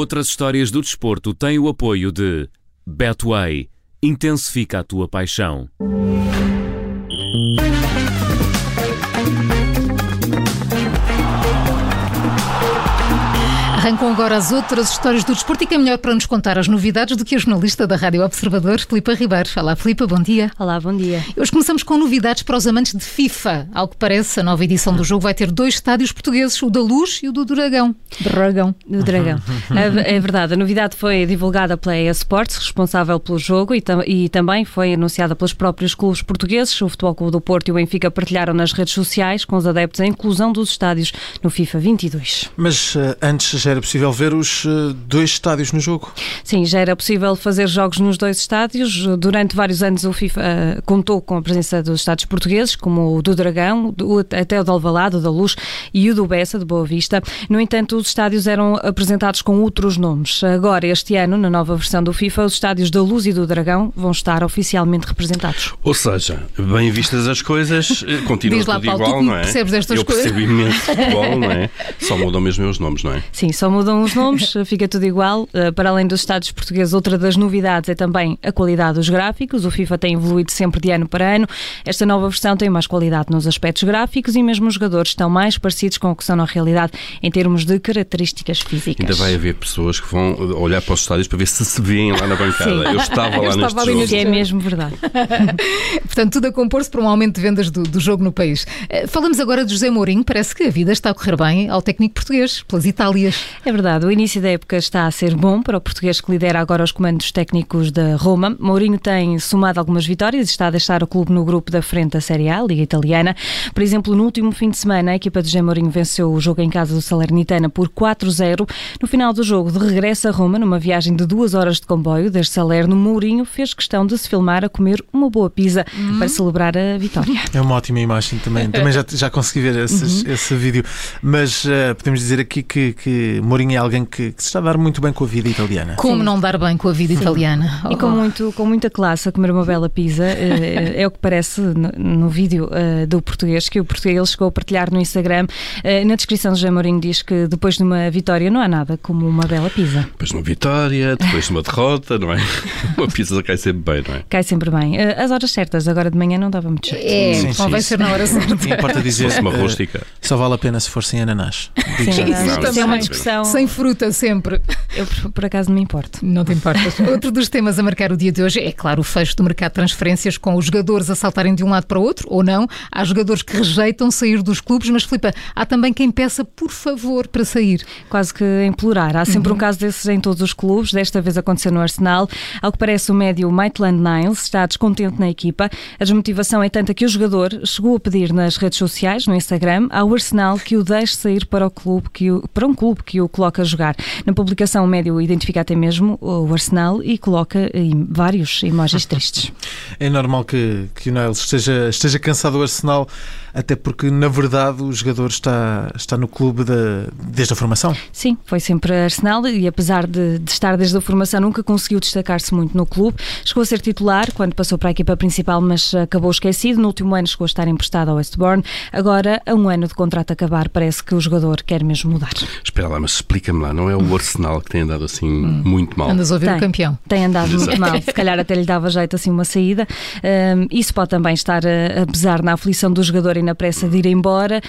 Outras histórias do desporto têm o apoio de Betway. Intensifica a tua paixão. Arrancam agora as outras histórias do desporto e quem é melhor para nos contar as novidades do que a jornalista da Rádio Observador, Filipa Ribeiro. Olá, Filipa, bom dia. Olá, bom dia. Hoje começamos com novidades para os amantes de FIFA. Ao que parece, a nova edição do jogo vai ter dois estádios portugueses, o da Luz e o do Dragão. Dragão. Do Dragão. é, é verdade, a novidade foi divulgada pela EA Sports, responsável pelo jogo, e, tam e também foi anunciada pelos próprios clubes portugueses. O Futebol Clube do Porto e o Benfica partilharam nas redes sociais com os adeptos a inclusão dos estádios no FIFA 22. Mas uh, antes já era possível ver os uh, dois estádios no jogo? Sim, já era possível fazer jogos nos dois estádios. Durante vários anos o FIFA uh, contou com a presença dos estádios portugueses, como o do Dragão, do, até o do Alvalade, o da Luz e o do Bessa, de Boa Vista. No entanto, os estádios eram apresentados com outros nomes. Agora, este ano, na nova versão do FIFA, os estádios da Luz e do Dragão vão estar oficialmente representados. Ou seja, bem vistas as coisas, continua Diz lá, tudo Paulo, igual, tu não é? percebes destas Eu coisas? percebo imenso futebol, não é? Só mudam mesmo os nomes, não é? Sim, só mudam os nomes, fica tudo igual. Uh, Para além dos estádios portugueses, outra das novidades é também a qualidade dos gráficos. O FIFA tem evoluído sempre de ano para ano. Esta nova versão tem mais qualidade nos aspectos gráficos e mesmo os jogadores estão mais parecidos com o que são na realidade em termos de características físicas. Ainda vai haver pessoas que vão olhar para os estádios para ver se se vêem lá na bancada. Sim. Eu estava Eu lá estava neste ali jogo. é mesmo verdade. Portanto, tudo a compor-se para um aumento de vendas do, do jogo no país. Eh, Falamos agora de José Mourinho. Parece que a vida está a correr bem ao técnico português, pelas Itálias. É verdade, o início da época está a ser bom para o português que lidera agora os comandos técnicos da Roma. Mourinho tem somado algumas vitórias e está a deixar o clube no grupo da frente da Série A, Liga Italiana. Por exemplo, no último fim de semana, a equipa de José Mourinho venceu o jogo em casa do Salernitana por 4-0. No final do jogo, de regresso a Roma, numa viagem de duas horas de comboio desde Salerno, Mourinho fez questão de se filmar a comer uma boa pizza para celebrar a vitória. É uma ótima imagem também. Também já, já consegui ver esses- esse vídeo. Mas uh, podemos dizer aqui que, que Mourinho é alguém que, que se está a dar muito bem com a vida italiana. Como não dar bem com a vida italiana? E com, Oh. muito, com muita classe a comer uma bela pizza, eh, é o que parece no, no vídeo eh, do português, que o português chegou a partilhar no Instagram. Eh, na descrição, José Mourinho diz que depois de uma vitória não há nada como uma bela pizza. Depois de uma vitória, depois de uma derrota, não é? Uma pizza cai sempre bem, não é? Cai sempre bem. Eh, As horas certas, agora de manhã não dava muito jeito. É, Sim, convém sim, ser na hora certa. Não importa Se dizer. fosse uma rústica. só vale a pena se for sem ananás. Sim. Isso isso é uma discussão. Sem fruta, sempre. Eu, por, por acaso, não me importo. Não te importas. Outro dos temas a marcar o dia de hoje é, claro, o fecho do mercado de transferências com os jogadores a saltarem de um lado para o outro, ou não. Há jogadores que rejeitam sair dos clubes, mas, Filipa, há também quem peça por favor para sair. quase que implorar. Há sempre um caso desses em todos os clubes, desta vez aconteceu no Arsenal. Ao que parece, o médio Maitland Niles está descontente na equipa. A desmotivação é tanta que o jogador chegou a pedir nas redes sociais, no Instagram, ao Arsenal que o deixe sair para, o clube que o, para um clube que o coloca a jogar. Na publicação, o médio identifica até mesmo o Arsenal e coloca em vários emojis tristes. É normal que, que o Niles esteja, esteja cansado do Arsenal, até porque, na verdade, o jogador está, está no clube da- desde a formação. Sim, foi sempre Arsenal e apesar de, de estar desde a formação nunca conseguiu destacar-se muito no clube. Chegou a ser titular quando passou para a equipa principal, mas acabou esquecido. No último ano chegou a estar emprestado ao West Bourne. Agora, a um ano de contrato a acabar, parece que o jogador quer mesmo mudar. Espera lá, mas explica-me lá, não é o Arsenal que tem andado assim muito mal? Andas a ouvir Tem. o campeão. Tem andado Exato. muito mal, se calhar até lhe dava jeito assim uma saída. Um, isso pode também estar a, a pesar na aflição do jogador e na pressa de ir embora.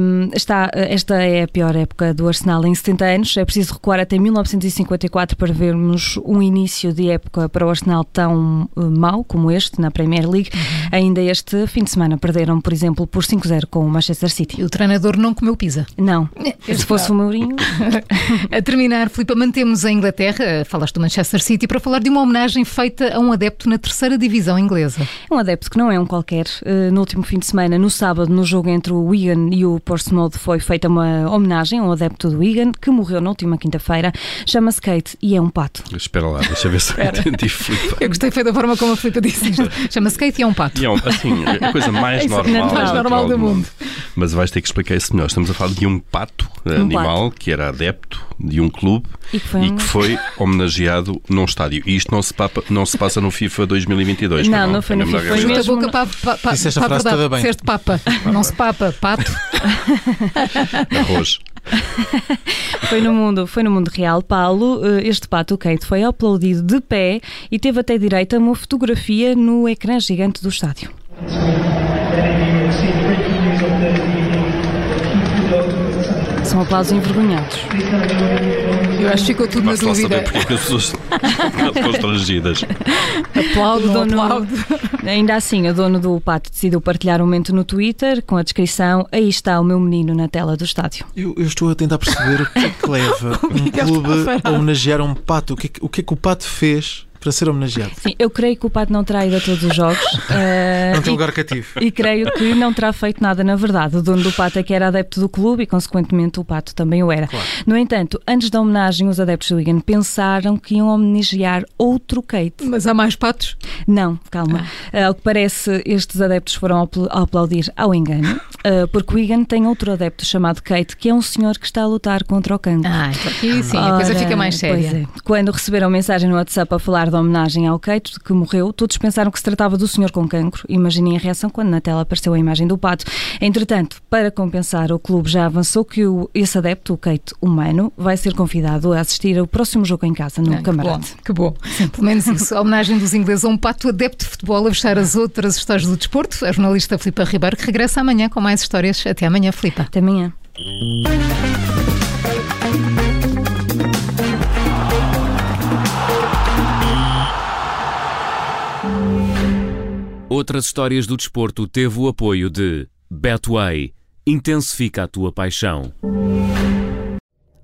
Um, está, esta é a pior época do Arsenal em 70 anos. É preciso recuar até 1954 para vermos um início de época para o Arsenal tão uh, mau como este na Premier League. Ainda este fim de semana perderam, por exemplo, por 5-0 com o Manchester City. E o treinador não comeu pizza. Não, se fosse o Mourinho, A terminar, Filipa, mantemos a Inglaterra, falaste do Manchester City, para falar de uma homenagem feita a um adepto na terceira divisão inglesa. Um adepto que não é um qualquer. Uh, No último fim de semana, no sábado, no jogo entre o Wigan e o Portsmouth, foi feita uma homenagem a um adepto do Wigan que morreu na última quinta-feira. Chama-se Kate e é um pato. Espera lá, deixa eu ver se eu entendi, Filipe. Eu gostei foi da forma como a Filipa disse isto. Chama-se Kate e é um pato. E é um- assim, a coisa mais é normal, mais normal do mundo. Mas vais ter que explicar isso melhor. Estamos a falar de um pato animal que era adepto de um clube E que foi e um- que foi homenageado num estádio. E isto não se, papa- não se passa no FIFA 2022. Não, pois não foi É no FIFA, foi Junta a realidade. mesmo- boca para, para, Disseste a frase toda bem. Disseste papa. Não se papa, pato. Arroz. foi no mundo, foi no mundo real, Paulo. Eh, este pato, o Kate, foi uploadido de pé e teve até direito a uma fotografia no ecrã gigante do estádio. São aplausos envergonhados. Eu acho que ficou tudo Basta na dúvida. saber porque é as pessoas estão constrangidas. Aplaudo, dono- aplaudo. Ainda assim, o dono do pato decidiu partilhar o momento no Twitter com a descrição: Aí está o meu menino na tela do estádio. Eu, eu estou a tentar perceber o que é que leva um é ele clube a homenagear um pato. O que, é que, o que é que o pato fez para ser homenageado? Sim, eu creio que o pato não terá ido a todos os jogos. eh, Não tem e- lugar cativo. E creio que não terá feito nada na verdade. O dono do pato é que era adepto do clube e, consequentemente, o pato também o era. No entanto, antes da homenagem, os adeptos do Wigan pensaram que iam homenagear outro Kate. Mas há mais patos? Não, calma. Ah. Ao que parece, estes adeptos foram apl- aplaudir ao engano, eh, porque o Wigan tem outro adepto chamado Kate, que é um senhor que está a lutar contra o cancro. Ah, aqui sim, a coisa Ora, fica mais séria. pois é. Quando receberam mensagem no WhatsApp a falar da homenagem ao Kate, que morreu, todos pensaram que se tratava do senhor com cancro. Imaginem a reação quando na tela apareceu a imagem do pato. Entretanto, para compensar, o clube já avançou que o, esse adepto, o Kate humano, vai ser convidado a assistir ao próximo jogo em casa, no Ah, que bom, que bom. Pelo menos isso. A homenagem dos ingleses a um pato adepto de futebol a fechar as outras histórias do desporto. A jornalista Filipa Ribeiro, que regressa amanhã com mais histórias. Até amanhã, Filipa. Até amanhã. Outras histórias do desporto teve o apoio de Betway. Intensifica a tua paixão.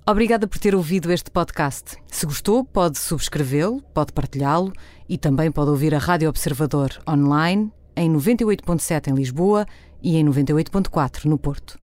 Obrigada por ter ouvido este podcast. Se gostou, pode subscrevê-lo, pode partilhá-lo e também pode ouvir a Rádio Observador online em 98.7 em Lisboa e em 98.4 no Porto.